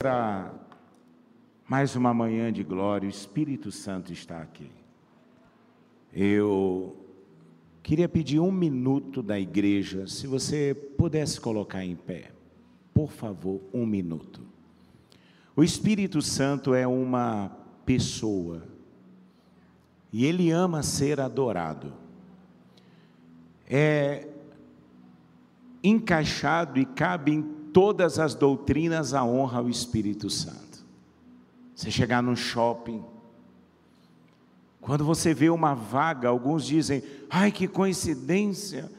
Para mais uma manhã de glória, o Espírito Santo está aqui. Eu queria pedir um minuto da igreja, se você pudesse colocar em pé, por favor, um minuto. O Espírito Santo é uma pessoa e ele ama ser adorado. É encaixado e cabe em todas as doutrinas a honra ao Espírito Santo. Você chegar num shopping, quando você vê uma vaga, alguns dizem, ai que coincidência.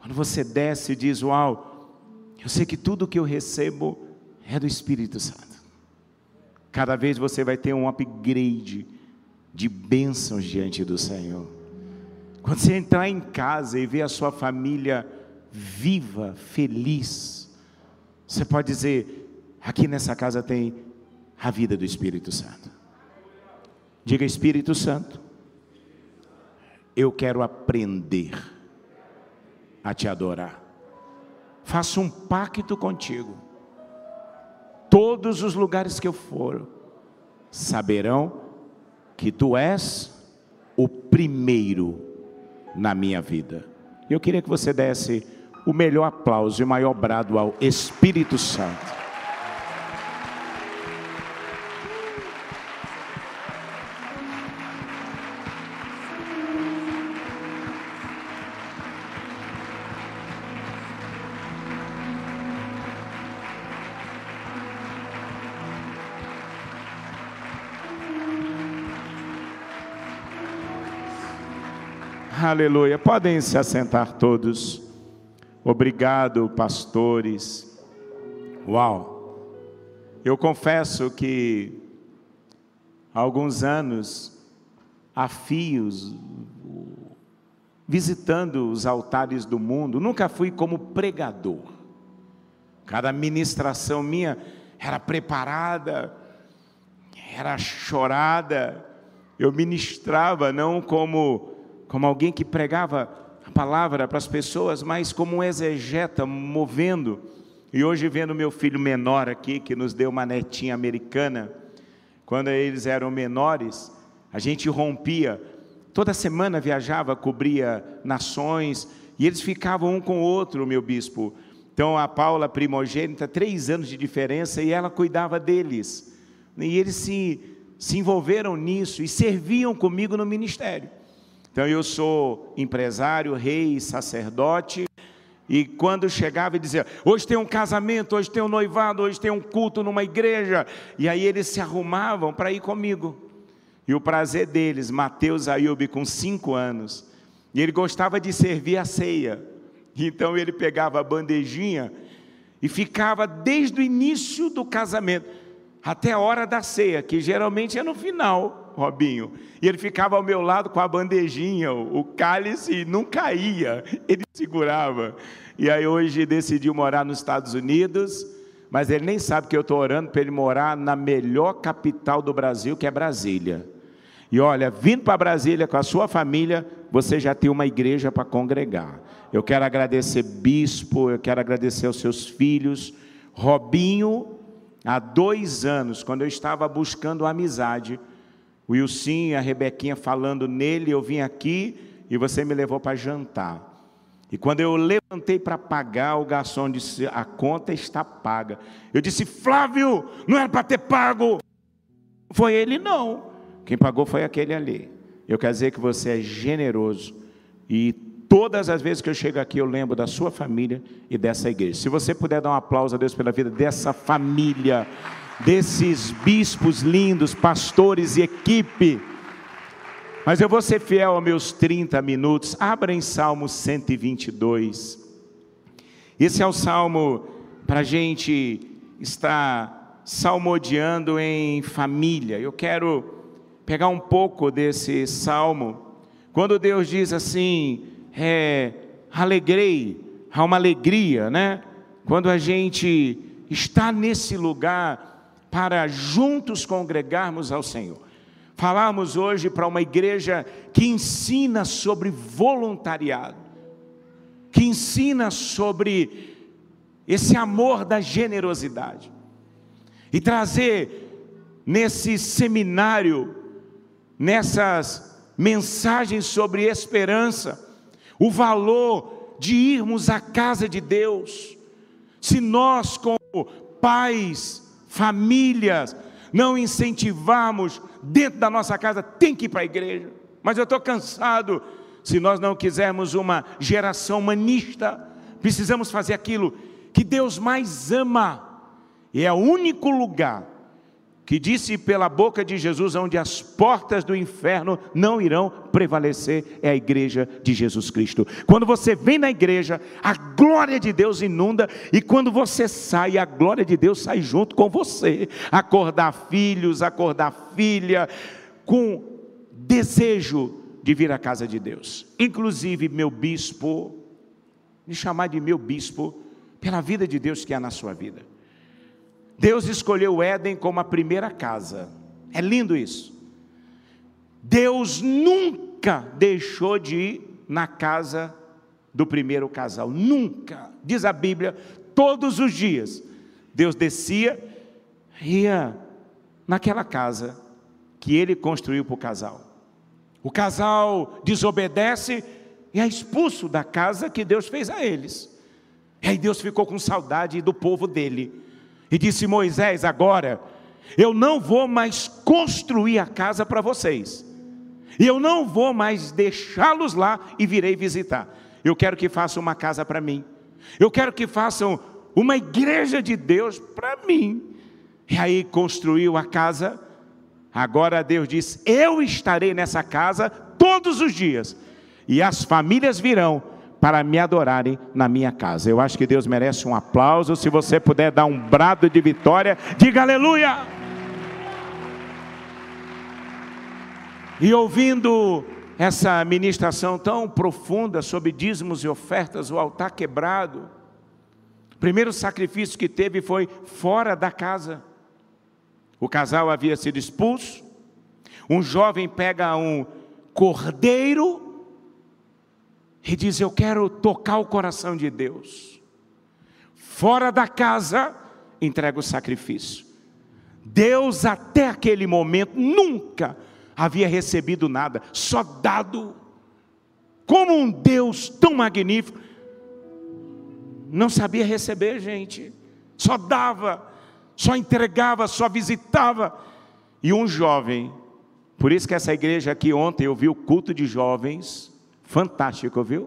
Quando você desce e diz, uau, eu sei que tudo que eu recebo é do Espírito Santo. Cada vez você vai ter um upgrade de bênçãos diante do Senhor. Quando você entrar em casa e ver a sua família viva, feliz, você pode dizer: aqui nessa casa tem a vida do Espírito Santo. Diga, Espírito Santo, eu quero aprender a te adorar. Faça um pacto contigo. Todos os lugares que eu for saberão que tu és o primeiro na minha vida. Eu queria que você desse o melhor aplauso e o maior brado ao Espírito Santo. Aleluia. Podem se assentar todos. Obrigado, pastores. Uau! Eu confesso que há alguns anos, a fios, visitando os altares do mundo, nunca fui como pregador. Cada ministração minha era preparada, era chorada. Eu ministrava não como como alguém que pregava palavra para as pessoas, mas como um exegeta movendo. E hoje vendo meu filho menor aqui, que nos deu uma netinha americana, quando eles eram menores, a gente rompia, toda semana viajava, cobria nações, e eles ficavam um com o outro, meu bispo. Então a Paula, primogênita, três anos de diferença, e ela cuidava deles. E eles se, se envolveram nisso e serviam comigo no ministério. Então eu sou empresário, rei, sacerdote, e quando chegava e dizia: hoje tem um casamento, hoje tem um noivado, hoje tem um culto numa igreja, e aí eles se arrumavam para ir comigo. E o prazer deles, Mateus Ayub, com cinco anos, e ele gostava de servir a ceia. Então ele pegava a bandejinha e ficava desde o início do casamento até a hora da ceia, que geralmente é no final. Robinho. E ele ficava ao meu lado com a bandejinha, o cálice não caía, ele segurava. E aí hoje decidiu morar nos Estados Unidos, mas ele nem sabe que eu estou orando para ele morar na melhor capital do Brasil, que é Brasília. E olha, vindo para Brasília com a sua família, você já tem uma igreja para congregar. Eu quero agradecer bispo, eu quero agradecer aos seus filhos. Robinho, há dois anos, quando eu estava buscando amizade, o Wilson e a Rebequinha falando nele, eu vim aqui e você me levou para jantar. E quando eu levantei para pagar, o garçom disse: A conta está paga. Eu disse: Flávio, não era para ter pago. Foi ele, não. Quem pagou foi aquele ali. Eu quero dizer que você é generoso. E todas as vezes que eu chego aqui, eu lembro da sua família e dessa igreja. Se você puder dar um aplauso a Deus pela vida dessa família desses bispos lindos, pastores e equipe. Mas eu vou ser fiel aos meus 30 minutos. Abra em Salmo 122. Esse é o salmo para a gente estar salmodiando em família. Eu quero pegar um pouco desse salmo. Quando Deus diz assim, é, alegrei, há uma alegria, né? Quando a gente está nesse lugar para juntos congregarmos ao Senhor. Falamos hoje para uma igreja que ensina sobre voluntariado, que ensina sobre esse amor da generosidade. e trazer nesse seminário, nessas mensagens sobre esperança, o valor de irmos à casa de Deus. Se nós, como pais, famílias, não incentivarmos dentro da nossa casa, tem que ir para a igreja. Mas eu estou cansado. Se nós não quisermos uma geração humanista, precisamos fazer aquilo que Deus mais ama. E é o único lugar que disse pela boca de Jesus, onde as portas do inferno não irão prevalecer, é a igreja de Jesus Cristo. Quando você vem na igreja, a glória de Deus inunda, e quando você sai, a glória de Deus sai junto com você. Acordar filhos, acordar filha, com desejo de vir à casa de Deus. Inclusive, meu bispo, me chamar de meu bispo, pela vida de Deus que há na sua vida. Deus escolheu o Éden como a primeira casa. É lindo isso. Deus nunca deixou de ir na casa do primeiro casal. Nunca. Diz a Bíblia, todos os dias. Deus descia, ia naquela casa que ele construiu para o casal. O casal desobedece e é expulso da casa que Deus fez a eles. E aí Deus ficou com saudade do povo dele. E disse Moisés: Agora, eu não vou mais construir a casa para vocês, e eu não vou mais deixá-los lá e virei visitar. Eu quero que façam uma casa para mim, eu quero que façam uma igreja de Deus para mim. E aí construiu a casa. Agora Deus diz: Eu estarei nessa casa todos os dias, e as famílias virão para me adorarem na minha casa. Eu acho que Deus merece um aplauso. Se você puder dar um brado de vitória, diga aleluia. E ouvindo essa ministração tão profunda sobre dízimos e ofertas, o altar quebrado, o primeiro sacrifício que teve foi fora da casa. O casal havia sido expulso. Um jovem pega um cordeiro e diz: Eu quero tocar o coração de Deus. Fora da casa, entrega o sacrifício. Deus, até aquele momento, nunca havia recebido nada, só dado. Como um Deus tão magnífico, não sabia receber, gente, só dava, só entregava, só visitava. E um jovem, por isso que essa igreja aqui ontem eu vi o culto de jovens, Fantástico, viu?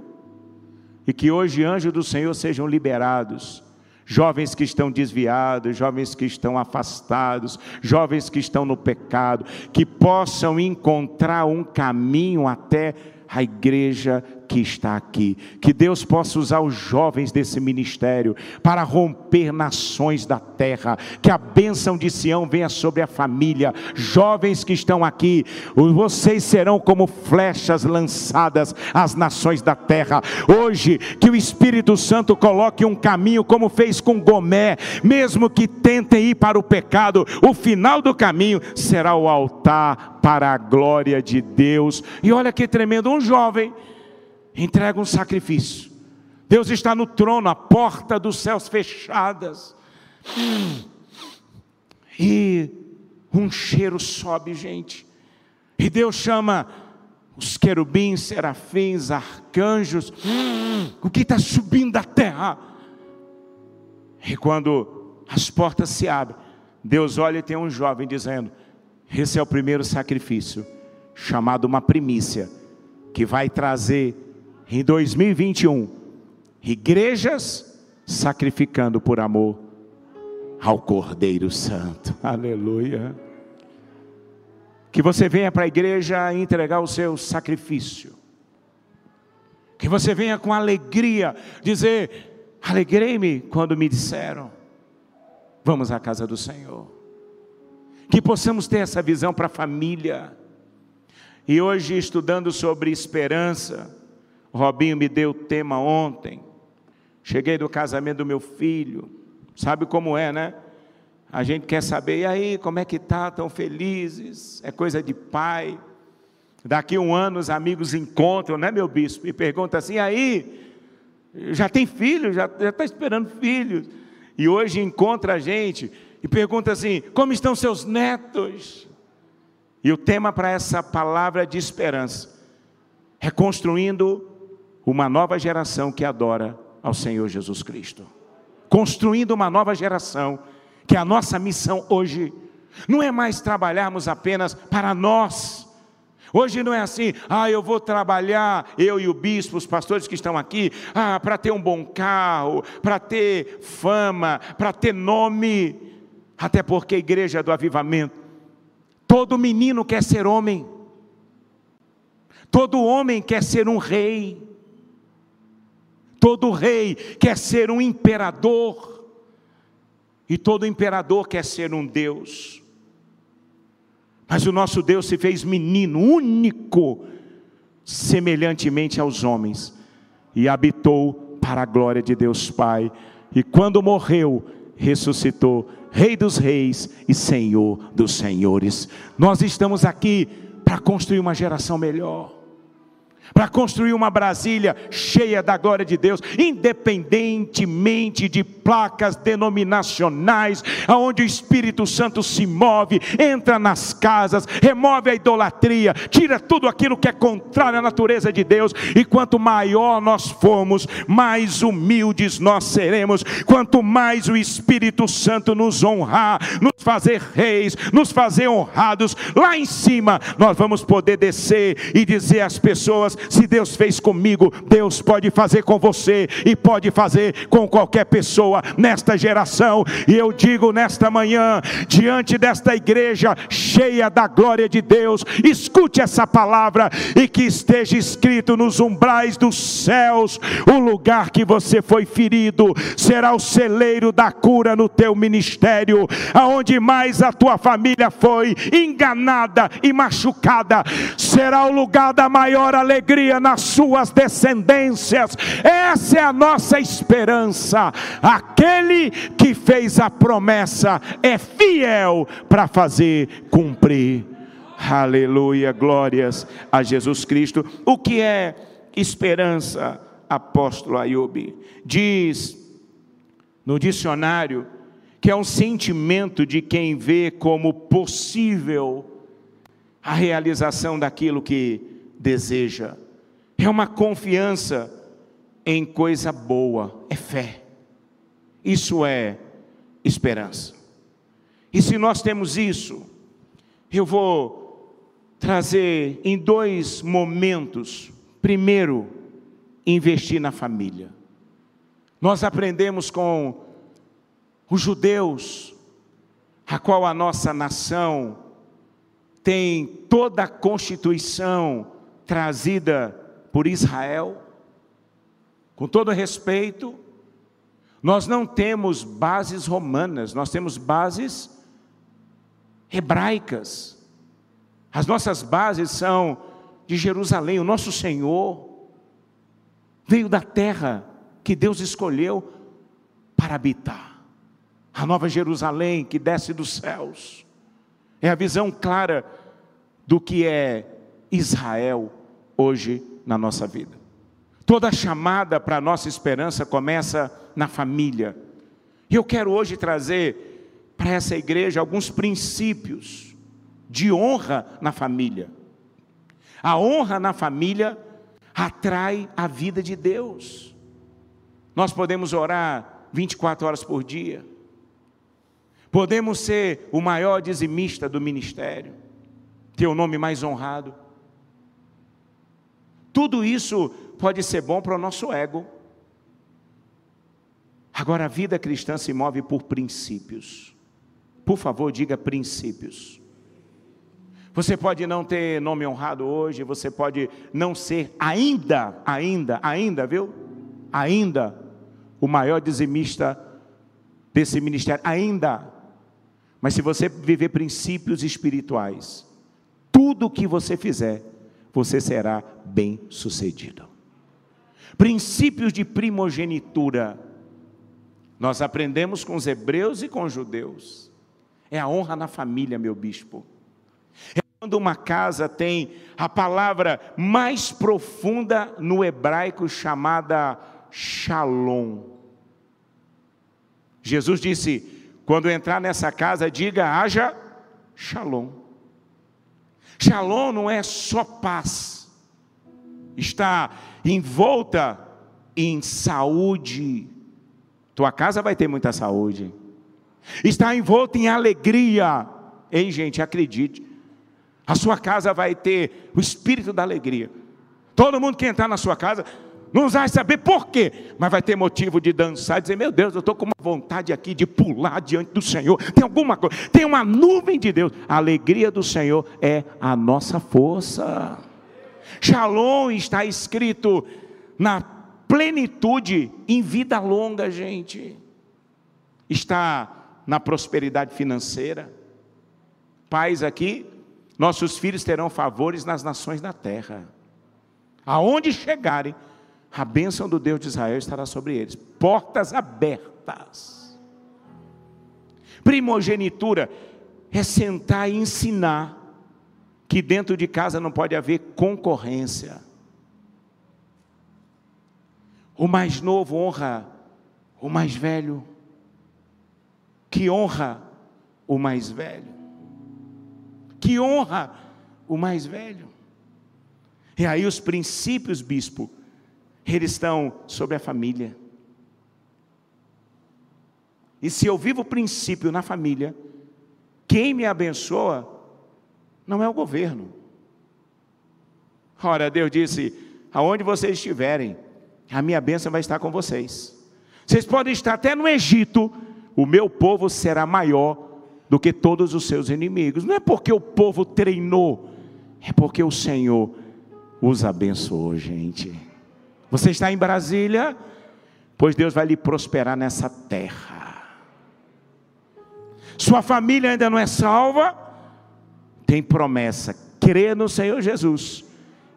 E que hoje anjos do Senhor sejam liberados. Jovens que estão desviados, jovens que estão afastados, jovens que estão no pecado, que possam encontrar um caminho até a igreja que está aqui. Que Deus possa usar os jovens desse ministério para romper nações da terra. Que a bênção de Sião venha sobre a família. Jovens que estão aqui, vocês serão como flechas lançadas às nações da terra. Hoje, que o Espírito Santo coloque um caminho, como fez com Gomé, mesmo que tentem ir para o pecado, o final do caminho será o altar para a glória de Deus. E olha que tremendo, um jovem entrega um sacrifício. Deus está no trono, a porta dos céus fechadas. E um cheiro sobe, gente. E Deus chama os querubins, serafins, arcanjos. O que está subindo da terra? E quando as portas se abrem, Deus olha e tem um jovem dizendo: Esse é o primeiro sacrifício, chamado uma primícia, que vai trazer em 2021, igrejas sacrificando por amor ao Cordeiro Santo. Aleluia. Que você venha para a igreja entregar o seu sacrifício. Que você venha com alegria dizer: Alegrei-me quando me disseram, vamos à casa do Senhor. Que possamos ter essa visão para a família. E hoje, estudando sobre esperança, Robinho me deu o tema ontem. Cheguei do casamento do meu filho. Sabe como é, né? A gente quer saber, e aí, como é que tá? Tão felizes? É coisa de pai. Daqui um ano os amigos encontram, né, meu bispo? E perguntam assim, e aí, já tem filho? Já está esperando filho? E hoje encontra a gente e pergunta assim: como estão seus netos? E o tema para essa palavra de esperança é construindo uma nova geração que adora ao Senhor Jesus Cristo. Construindo uma nova geração, que a nossa missão hoje. Não é mais trabalharmos apenas para nós. Hoje não é assim, ah, eu vou trabalhar, eu e o bispo, os pastores que estão aqui, ah, para ter um bom carro, para ter fama, para ter nome, até porque a igreja do avivamento, todo menino quer ser homem, todo homem quer ser um rei, todo rei quer ser um imperador, e todo imperador quer ser um Deus. Mas o nosso Deus se fez menino, único, semelhantemente aos homens, e habitou para a glória de Deus Pai. E quando morreu, ressuscitou, Rei dos Reis e Senhor dos Senhores. Nós estamos aqui para construir uma geração melhor para construir uma Brasília cheia da glória de Deus, independentemente de placas denominacionais, aonde o Espírito Santo se move, entra nas casas, remove a idolatria, tira tudo aquilo que é contrário à natureza de Deus, e quanto maior nós formos, mais humildes nós seremos, quanto mais o Espírito Santo nos honrar, nos fazer reis, nos fazer honrados, lá em cima nós vamos poder descer e dizer às pessoas: se Deus fez comigo, Deus pode fazer com você e pode fazer com qualquer pessoa nesta geração. E eu digo nesta manhã, diante desta igreja cheia da glória de Deus, escute essa palavra e que esteja escrito nos umbrais dos céus: o lugar que você foi ferido será o celeiro da cura no teu ministério, aonde mais a tua família foi enganada e machucada, será o lugar da maior alegria alegria nas suas descendências. Essa é a nossa esperança. Aquele que fez a promessa é fiel para fazer cumprir. Aleluia, glórias a Jesus Cristo. O que é esperança, apóstolo Ayub? Diz no dicionário que é um sentimento de quem vê como possível a realização daquilo que deseja. É uma confiança em coisa boa, é fé. Isso é esperança. E se nós temos isso, eu vou trazer em dois momentos. Primeiro, investir na família. Nós aprendemos com os judeus, a qual a nossa nação tem toda a constituição trazida por Israel, com todo respeito, nós não temos bases romanas, nós temos bases hebraicas. As nossas bases são de Jerusalém. O nosso Senhor veio da terra que Deus escolheu para habitar. A nova Jerusalém que desce dos céus. É a visão clara do que é Israel hoje na nossa vida. Toda chamada para a nossa esperança começa na família. E eu quero hoje trazer para essa igreja alguns princípios de honra na família. A honra na família atrai a vida de Deus. Nós podemos orar 24 horas por dia. Podemos ser o maior dizimista do ministério, ter o nome mais honrado. Tudo isso pode ser bom para o nosso ego. Agora, a vida cristã se move por princípios. Por favor, diga princípios. Você pode não ter nome honrado hoje, você pode não ser ainda, ainda, ainda, viu? Ainda o maior dizimista desse ministério, ainda. Mas se você viver princípios espirituais, tudo que você fizer você será bem sucedido. Princípios de primogenitura. Nós aprendemos com os hebreus e com os judeus. É a honra na família, meu bispo. É quando uma casa tem a palavra mais profunda no hebraico chamada shalom. Jesus disse: quando entrar nessa casa, diga: haja shalom. Shalom não é só paz, está envolta em saúde. Tua casa vai ter muita saúde, está envolta em alegria. Ei, gente, acredite, a sua casa vai ter o espírito da alegria. Todo mundo que entrar na sua casa não vai saber por quê, mas vai ter motivo de dançar dizer: Meu Deus, eu estou com uma vontade aqui de pular diante do Senhor. Tem alguma coisa, tem uma nuvem de Deus. A alegria do Senhor é a nossa força. Shalom está escrito na plenitude em vida longa, gente. Está na prosperidade financeira. Pais aqui, nossos filhos terão favores nas nações da terra. Aonde chegarem, a bênção do Deus de Israel estará sobre eles. Portas abertas. Primogenitura é sentar e ensinar que dentro de casa não pode haver concorrência. O mais novo honra o mais velho, que honra o mais velho, que honra o mais velho. E aí os princípios, bispo, eles estão sobre a família. E se eu vivo o princípio na família, quem me abençoa não é o governo. Ora, Deus disse: aonde vocês estiverem, a minha bênção vai estar com vocês. Vocês podem estar até no Egito, o meu povo será maior do que todos os seus inimigos. Não é porque o povo treinou, é porque o Senhor os abençoou, gente. Você está em Brasília, pois Deus vai lhe prosperar nessa terra. Sua família ainda não é salva, tem promessa, crê no Senhor Jesus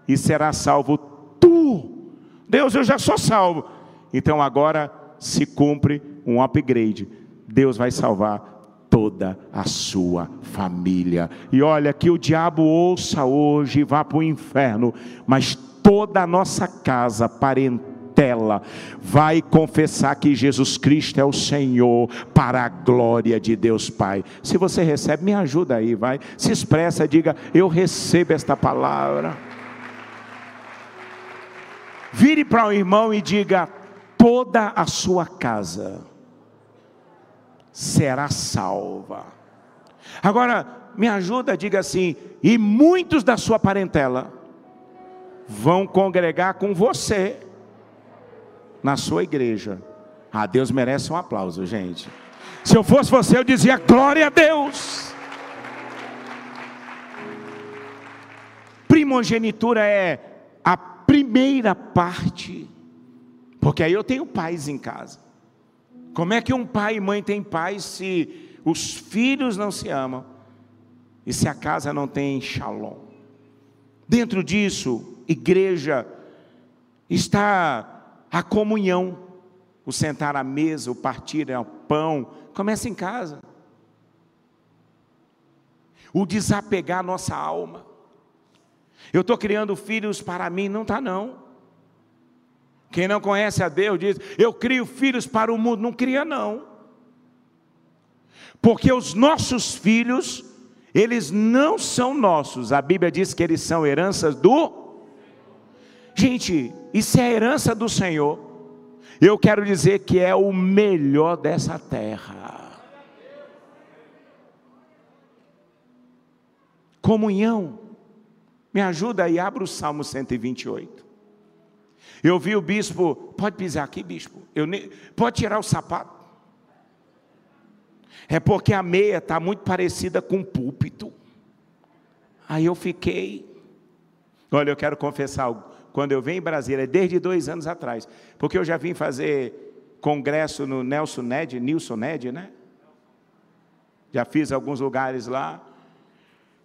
e será salvo tu. Deus, eu já sou salvo. Então agora se cumpre um upgrade. Deus vai salvar toda a sua família. E olha que o diabo ouça hoje e vá para o inferno, mas toda a nossa casa, parentela, vai confessar que Jesus Cristo é o Senhor, para a glória de Deus Pai. Se você recebe, me ajuda aí, vai. Se expressa, diga: Eu recebo esta palavra. Vire para o irmão e diga: Toda a sua casa será salva. Agora, me ajuda, diga assim: e muitos da sua parentela vão congregar com você na sua igreja. Ah, Deus merece um aplauso, gente. Se eu fosse você, eu dizia glória a Deus. Primogenitura é a primeira parte, porque aí eu tenho paz em casa. Como é que um pai e mãe têm paz se os filhos não se amam e se a casa não tem shalom? Dentro disso, igreja, está a comunhão, o sentar à mesa, o partir o pão, começa em casa. O desapegar nossa alma. Eu estou criando filhos para mim, não está não. Quem não conhece a Deus diz: Eu crio filhos para o mundo. Não cria, não. Porque os nossos filhos, eles não são nossos. A Bíblia diz que eles são heranças do. Gente, isso é herança do Senhor. Eu quero dizer que é o melhor dessa terra. Comunhão. Me ajuda aí, abra o Salmo 128. Eu vi o bispo, pode pisar aqui, bispo. Eu ne... Pode tirar o sapato. É porque a meia está muito parecida com o púlpito. Aí eu fiquei. Olha, eu quero confessar algo. Quando eu venho em Brasília, desde dois anos atrás, porque eu já vim fazer congresso no Nelson Ned, Nilson Ned, né? Já fiz alguns lugares lá.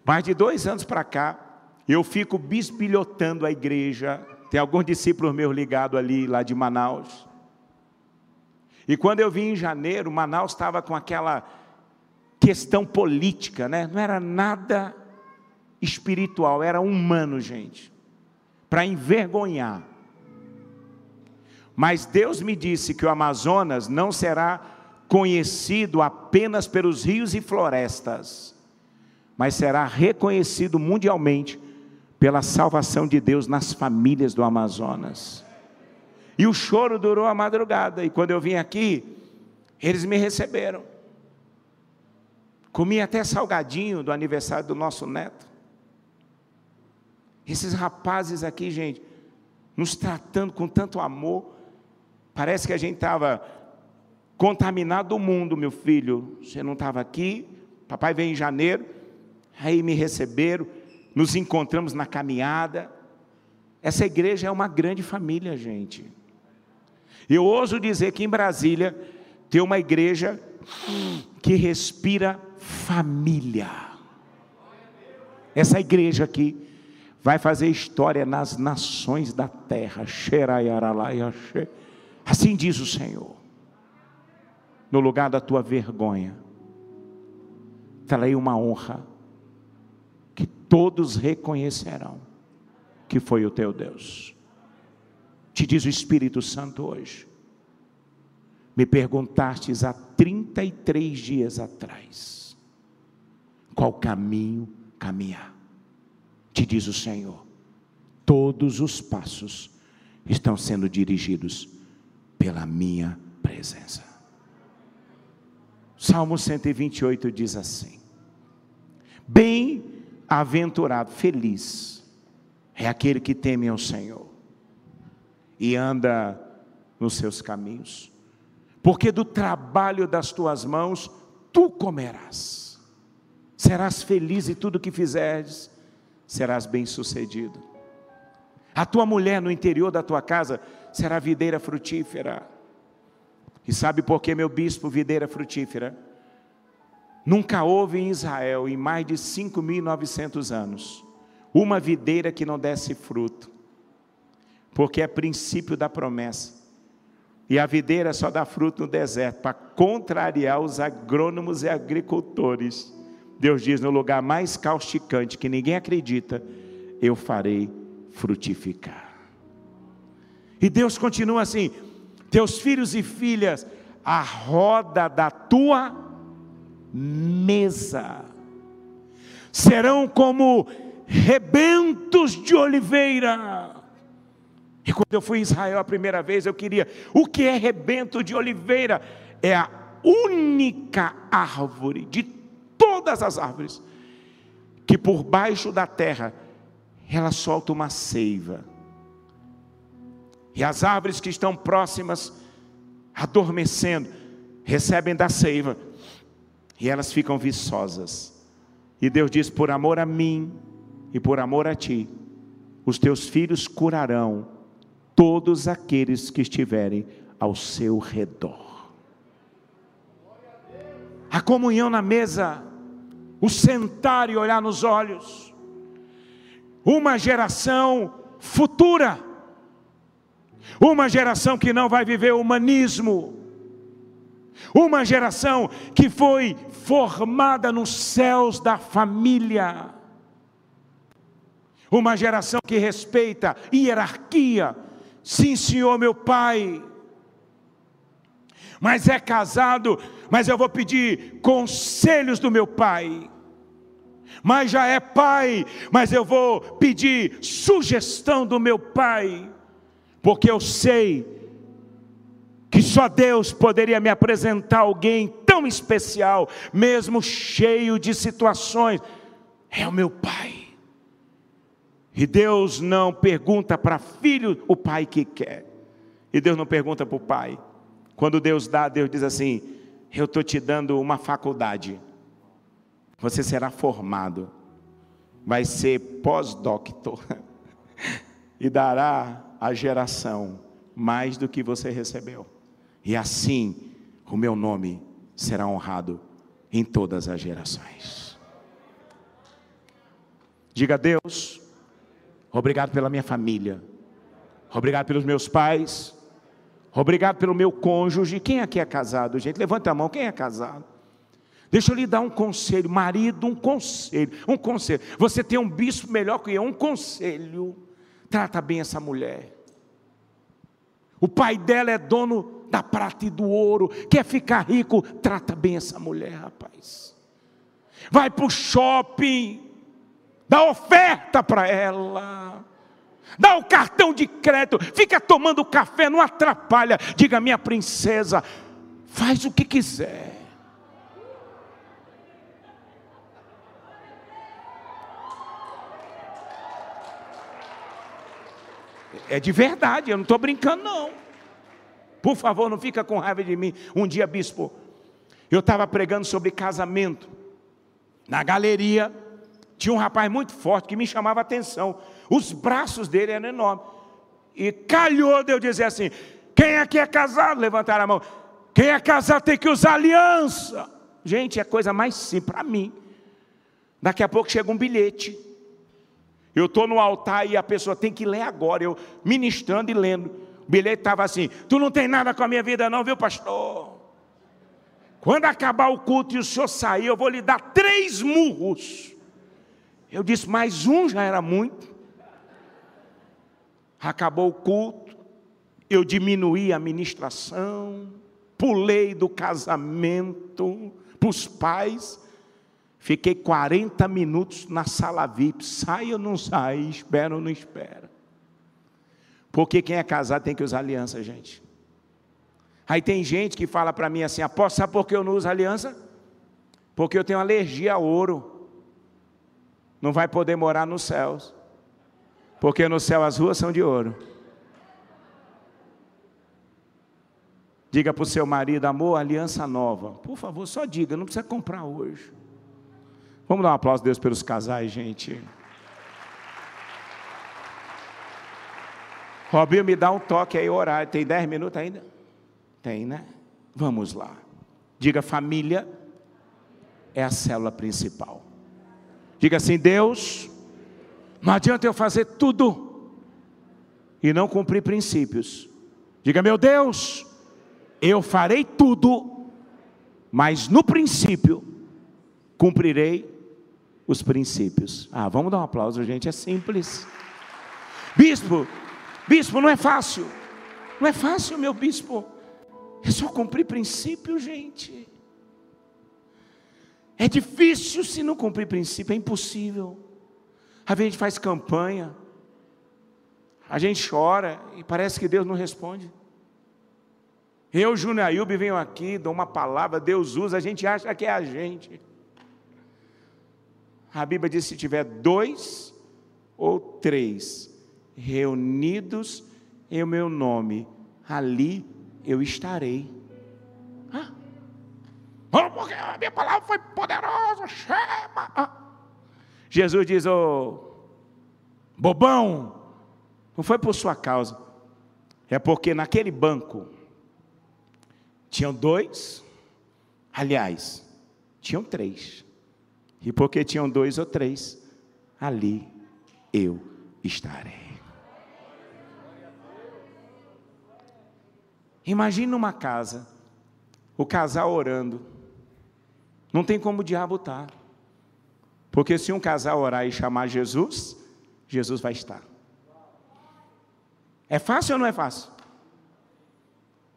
Mais de dois anos para cá, eu fico bisbilhotando a igreja tem alguns discípulos meus ligados ali, lá de Manaus. E quando eu vim em janeiro, Manaus estava com aquela questão política, né? Não era nada espiritual, era humano, gente. Para envergonhar. Mas Deus me disse que o Amazonas não será conhecido apenas pelos rios e florestas, mas será reconhecido mundialmente pela salvação de Deus nas famílias do Amazonas. E o choro durou a madrugada, e quando eu vim aqui, eles me receberam. Comi até salgadinho do aniversário do nosso neto. Esses rapazes aqui, gente, nos tratando com tanto amor. Parece que a gente estava contaminado do mundo, meu filho. Você não estava aqui, papai veio em janeiro, aí me receberam, nos encontramos na caminhada. Essa igreja é uma grande família, gente. Eu ouso dizer que em Brasília tem uma igreja que respira família. Essa igreja aqui vai fazer história nas nações da terra. Assim diz o Senhor. No lugar da tua vergonha, trarei uma honra que todos reconhecerão que foi o teu Deus. Te diz o Espírito Santo hoje. Me perguntastes há 33 dias atrás qual caminho caminhar te diz o Senhor, todos os passos estão sendo dirigidos pela minha presença. Salmo 128 diz assim: Bem-aventurado, feliz é aquele que teme ao Senhor e anda nos seus caminhos, porque do trabalho das tuas mãos tu comerás, serás feliz em tudo que fizeres serás bem-sucedido. A tua mulher no interior da tua casa será videira frutífera. E sabe por que, meu bispo, videira frutífera? Nunca houve em Israel, em mais de 5.900 anos, uma videira que não desse fruto, porque é princípio da promessa. E a videira só dá fruto no deserto, para contrariar os agrônomos e agricultores Deus diz: no lugar mais causticante, que ninguém acredita, eu farei frutificar. E Deus continua assim: teus filhos e filhas, a roda da tua mesa serão como rebentos de oliveira. E quando eu fui em Israel a primeira vez, eu queria, o que é rebento de oliveira? É a única árvore de todas as árvores, que por baixo da terra ela solta uma seiva. E as árvores que estão próximas, adormecendo, recebem da seiva, e elas ficam viçosas. E Deus diz: por amor a mim e por amor a ti, os teus filhos curarão todos aqueles que estiverem ao seu redor. A comunhão na mesa o sentar e olhar nos olhos. Uma geração futura, uma geração que não vai viver o humanismo, uma geração que foi formada nos céus da família, uma geração que respeita hierarquia, sim, senhor, meu pai, mas é casado, mas eu vou pedir conselhos do meu pai. Mas já é pai, mas eu vou pedir sugestão do meu pai, porque eu sei que só Deus poderia me apresentar alguém tão especial, mesmo cheio de situações. É o meu pai. E Deus não pergunta para filho o pai que quer. E Deus não pergunta para o pai. Quando Deus dá, Deus diz assim: Eu estou te dando uma faculdade. Você será formado, vai ser pós-doctor e dará à geração mais do que você recebeu. E assim o meu nome será honrado em todas as gerações. Diga a Deus, obrigado pela minha família, obrigado pelos meus pais, Obrigado pelo meu cônjuge. Quem aqui é casado, gente? Levanta a mão. Quem é casado? Deixa eu lhe dar um conselho, marido, um conselho, um conselho. Você tem um bispo melhor que eu, um conselho. Trata bem essa mulher. O pai dela é dono da prata e do ouro, quer ficar rico, trata bem essa mulher, rapaz. Vai para o shopping, dá oferta para ela. Dá o cartão de crédito, fica tomando café, não atrapalha. Diga, minha princesa, faz o que quiser. É de verdade, eu não estou brincando, não. Por favor, não fica com raiva de mim. Um dia, bispo, eu estava pregando sobre casamento. Na galeria, tinha um rapaz muito forte que me chamava a atenção. Os braços dele eram enormes. E calhou de eu dizer assim: quem aqui é casado? Levantaram a mão. Quem é casado tem que usar aliança. Gente, é coisa mais simples para mim. Daqui a pouco chega um bilhete. Eu estou no altar e a pessoa tem que ler agora. Eu ministrando e lendo. O bilhete estava assim: Tu não tem nada com a minha vida, não, viu, pastor? Quando acabar o culto e o senhor sair, eu vou lhe dar três murros. Eu disse, mais um já era muito. Acabou o culto, eu diminuí a ministração, pulei do casamento para os pais, fiquei 40 minutos na sala VIP. Sai ou não sai? Espera ou não espera? Porque quem é casado tem que usar aliança, gente. Aí tem gente que fala para mim assim: apóstolo, sabe por que eu não uso aliança? Porque eu tenho alergia a ouro. Não vai poder morar nos céus. Porque no céu as ruas são de ouro. Diga para o seu marido, amor, aliança nova. Por favor, só diga, não precisa comprar hoje. Vamos dar um aplauso a Deus pelos casais, gente. Robinho, me dá um toque aí, horário. Tem 10 minutos ainda? Tem, né? Vamos lá. Diga: família é a célula principal. Diga assim: Deus, não adianta eu fazer tudo e não cumprir princípios. Diga: meu Deus, eu farei tudo, mas no princípio cumprirei os princípios. Ah, vamos dar um aplauso, gente, é simples. Bispo, bispo, não é fácil. Não é fácil, meu bispo. É só cumprir princípio, gente. É difícil se não cumprir princípio, é impossível. Às vezes a gente faz campanha, a gente chora e parece que Deus não responde. Eu, Júnior Ayub, venho aqui, dou uma palavra, Deus usa, a gente acha que é a gente. A Bíblia diz: se tiver dois ou três reunidos em meu nome, ali eu estarei. Ah. Porque a minha palavra foi poderosa, chama. Ah. Jesus diz: Ô oh, bobão, não foi por sua causa, é porque naquele banco tinham dois, aliás, tinham três, e porque tinham dois ou três, ali eu estarei. Imagina uma casa, o casal orando. Não tem como o diabo estar. Porque se um casal orar e chamar Jesus, Jesus vai estar. É fácil ou não é fácil?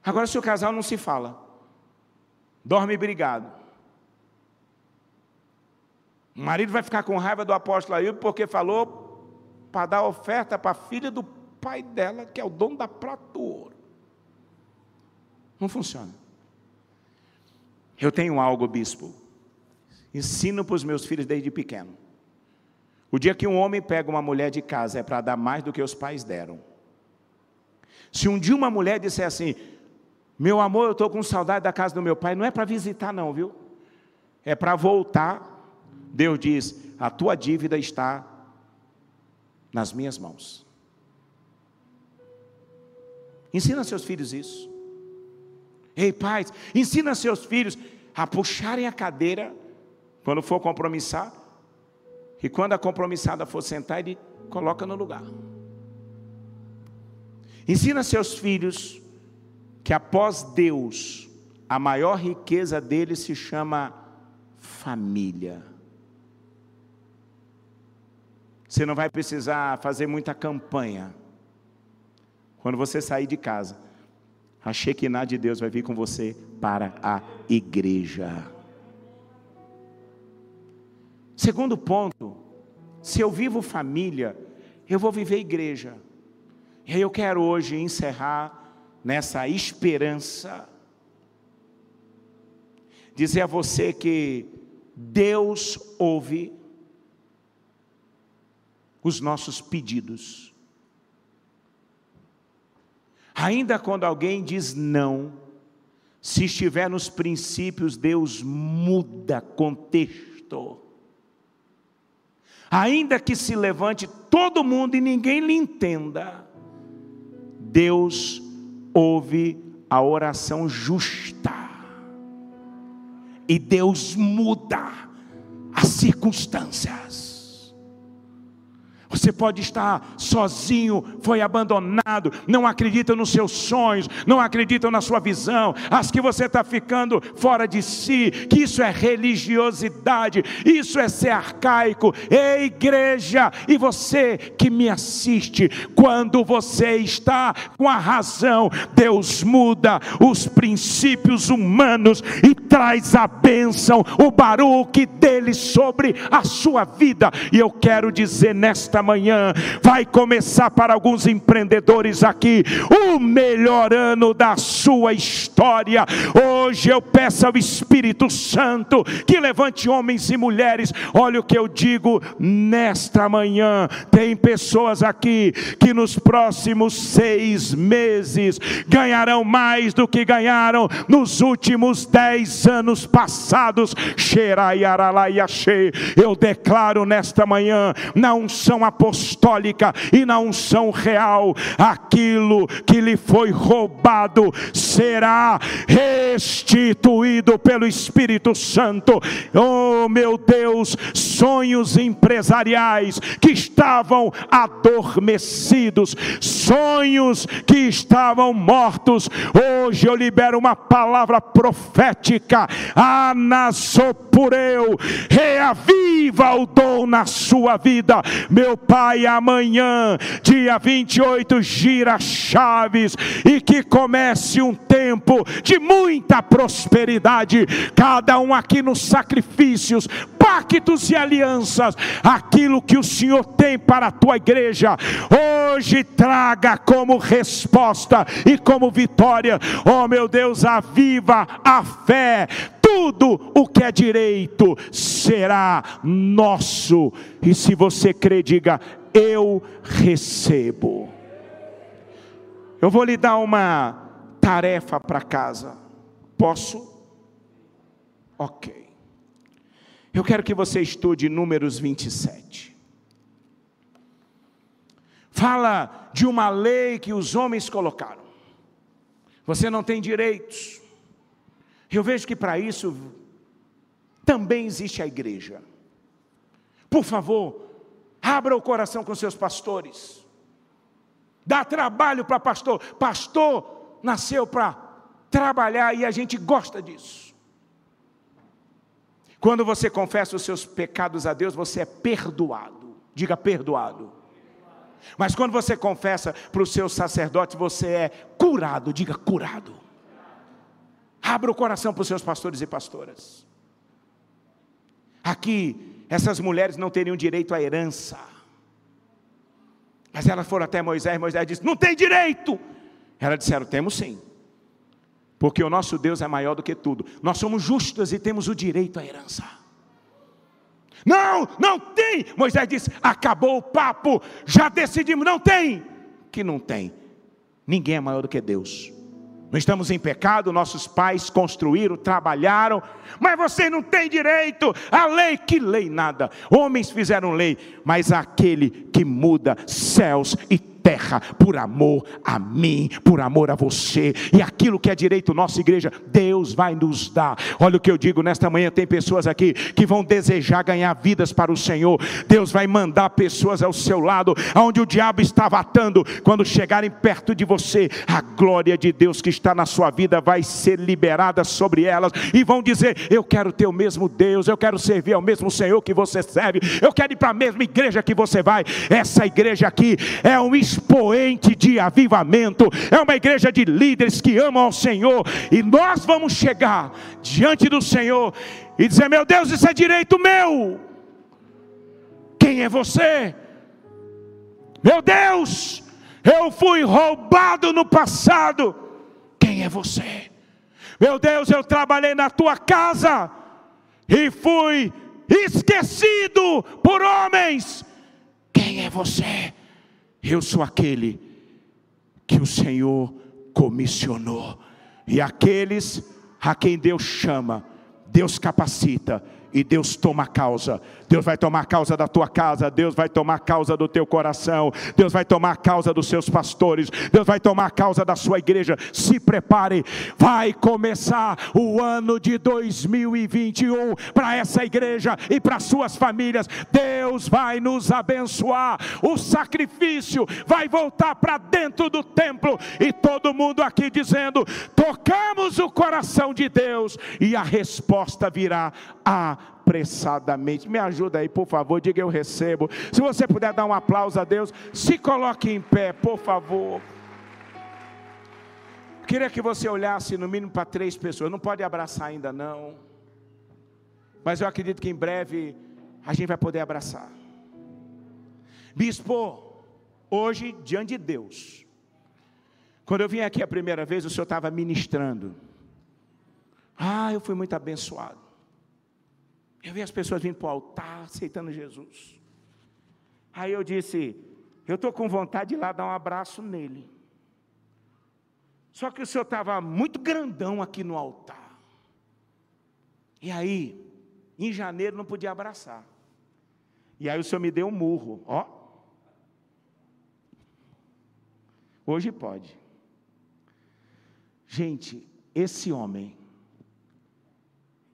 Agora, se o casal não se fala, dorme brigado. O marido vai ficar com raiva do apóstolo aí porque falou para dar oferta para a filha do pai dela, que é o dono da prata do ouro. Não funciona. Eu tenho algo, bispo. Ensino para os meus filhos desde pequeno. O dia que um homem pega uma mulher de casa é para dar mais do que os pais deram. Se um dia uma mulher disser assim, meu amor, eu estou com saudade da casa do meu pai, não é para visitar, não, viu? É para voltar. Deus diz: a tua dívida está nas minhas mãos. Ensina seus filhos isso. Ei, pais, ensina seus filhos a puxarem a cadeira quando for compromissar. E quando a compromissada for sentar, ele coloca no lugar. Ensina seus filhos que após Deus, a maior riqueza deles se chama família. Você não vai precisar fazer muita campanha. Quando você sair de casa, a Shekinah de Deus vai vir com você para a igreja. Segundo ponto, se eu vivo família, eu vou viver igreja. E aí eu quero hoje encerrar nessa esperança, dizer a você que Deus ouve os nossos pedidos. Ainda quando alguém diz não, se estiver nos princípios, Deus muda contexto. Ainda que se levante todo mundo e ninguém lhe entenda, Deus ouve a oração justa. E Deus muda as circunstâncias. Você pode estar sozinho, foi abandonado, não acredita nos seus sonhos, não acredita na sua visão, acho que você está ficando fora de si, que isso é religiosidade, isso é ser arcaico. Ei, igreja, e você que me assiste, quando você está com a razão, Deus muda os princípios humanos e traz a bênção, o baruque dele sobre a sua vida. E eu quero dizer nesta manhã vai começar para alguns empreendedores aqui o melhor ano da sua história. Hoje eu peço ao Espírito Santo que levante homens e mulheres. Olha o que eu digo nesta manhã. Tem pessoas aqui que nos próximos seis meses ganharão mais do que ganharam nos últimos dez anos passados. Eu declaro nesta manhã, na unção apostólica e na unção real, aquilo que lhe foi roubado será restituído pelo Espírito Santo. Oh meu Deus, sonhos empresariais que estavam adormecidos, sonhos que estavam mortos. Hoje eu libero uma palavra profética. Anasopureu, reaviva o dom na sua vida. Meu Pai, amanhã, dia 28, gira chaves e que comece um tempo de muita prosperidade. Cada um aqui nos sacrifícios, pactos e alianças, aquilo que o Senhor tem para a tua igreja, hoje traga como resposta e como vitória. Oh meu Deus, aviva a fé tudo o que é direito será nosso. E se você crê, diga: Eu recebo. Eu vou lhe dar uma tarefa para casa. Posso? Ok. Eu quero que você estude Números 27. Fala de uma lei que os homens colocaram. Você não tem direitos. Eu vejo que para isso também existe a igreja. Por favor, abra o coração com seus pastores. Dá trabalho para pastor. Pastor nasceu para trabalhar e a gente gosta disso. Quando você confessa os seus pecados a Deus, você é perdoado. Diga perdoado. Mas quando você confessa para os seus sacerdotes, você é curado. Diga curado. Abra o coração para os seus pastores e pastoras. Aqui, essas mulheres não teriam direito à herança. Mas elas foram até Moisés, Moisés disse: Não tem direito. Elas disseram: Temos sim. Porque o nosso Deus é maior do que tudo. Nós somos justas e temos o direito à herança. Não, não tem. Moisés disse: Acabou o papo, já decidimos, não tem. Que não tem. Ninguém é maior do que Deus. Não estamos em pecado, nossos pais construíram, trabalharam, mas você não tem direito. A lei, que lei nada. Homens fizeram lei, mas aquele que muda céus e terra por amor a mim, por amor a você, e aquilo que é direito nossa igreja, Deus vai nos dar. Olha o que eu digo nesta manhã: tem pessoas aqui que vão desejar ganhar vidas para o Senhor. Deus vai mandar pessoas ao seu lado, aonde o diabo estava atando, quando chegarem perto de você, a glória de Deus que está na sua vida vai ser liberada sobre elas, e vão dizer: Eu quero ter o mesmo Deus, eu quero servir ao mesmo Senhor que você serve, eu quero ir para a mesma igreja que você vai. Essa igreja aqui é um expoente de avivamento, é uma igreja de líderes que amam ao Senhor, e nós vamos chegar diante do Senhor e dizer: Meu Deus, isso é direito meu. Quem é você? Meu Deus, eu fui roubado no passado. Quem é você? Meu Deus, eu trabalhei na tua casa e fui esquecido por homens. Quem é você? Eu sou aquele que o Senhor comissionou. E aqueles a quem Deus chama, Deus capacita e Deus toma causa. Deus vai tomar causa da tua casa, Deus vai tomar causa do teu coração, Deus vai tomar causa dos seus pastores, Deus vai tomar causa da sua igreja. Se prepare, vai começar o ano de 2021 para essa igreja e para suas famílias. Deus vai nos abençoar. O sacrifício vai voltar para dentro do templo e todo mundo aqui dizendo: tocamos o coração de Deus e a resposta virá apressadamente. Me ajuda aí, por favor, diga eu recebo. Se você puder dar um aplauso a Deus, se coloque em pé, por favor. Queria que você olhasse no mínimo para três pessoas. Não pode abraçar ainda não. Mas eu acredito que em breve a gente vai poder abraçar. Bispo, hoje diante de Deus. Quando eu vim aqui a primeira vez, o senhor estava ministrando. Ah, eu fui muito abençoado. Eu vi as pessoas vindo para o altar, aceitando Jesus. Aí eu disse: Eu estou com vontade de ir lá dar um abraço nele. Só que o senhor estava muito grandão aqui no altar. E aí, em janeiro não podia abraçar. E aí o senhor me deu um murro, ó. Hoje pode. Gente, esse homem,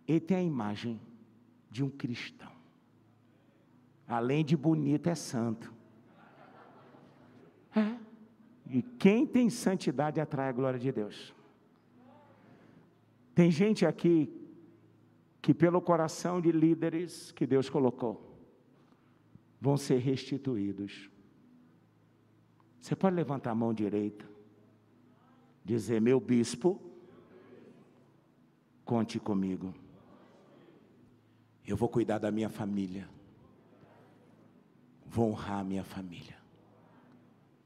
ele tem a imagem de um cristão. Além de bonito, é santo. É. E quem tem santidade atrai a glória de Deus. Tem gente aqui que, pelo coração de líderes que Deus colocou, vão ser restituídos. Você pode levantar a mão direita, dizer: Meu bispo, conte comigo. Eu vou cuidar da minha família. Vou honrar a minha família.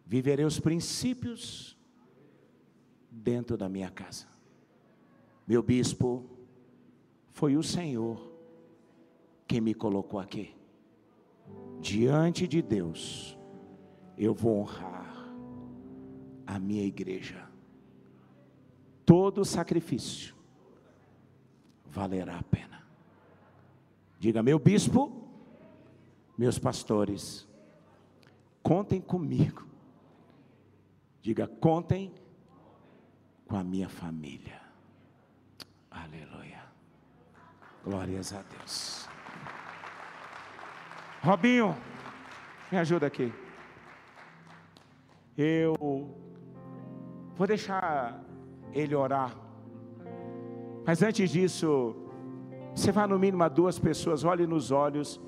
Viverei os princípios dentro da minha casa. Meu bispo, foi o Senhor quem me colocou aqui. Diante de Deus, eu vou honrar a minha igreja. Todo sacrifício valerá a pena. Diga, meu bispo, meus pastores, contem comigo. Diga, contem com a minha família. Aleluia. Glórias a Deus. Robinho, me ajuda aqui. Eu vou deixar ele orar. Mas antes disso, você vai no mínimo a duas pessoas, olhe nos olhos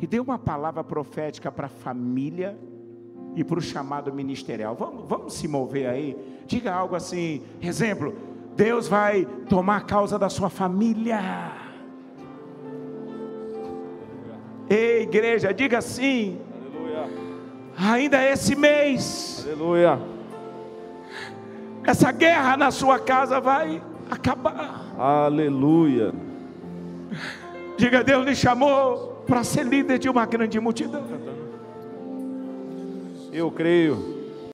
e dê uma palavra profética para a família e para o chamado ministerial. Vamos, vamos se mover aí. Diga algo assim, exemplo, Deus vai tomar causa da sua família. Ei, igreja, diga assim. Aleluia. Ainda esse mês. Aleluia. Essa guerra na sua casa vai acabar. Aleluia. Diga, Deus lhe chamou para ser líder de uma grande multidão. Eu creio.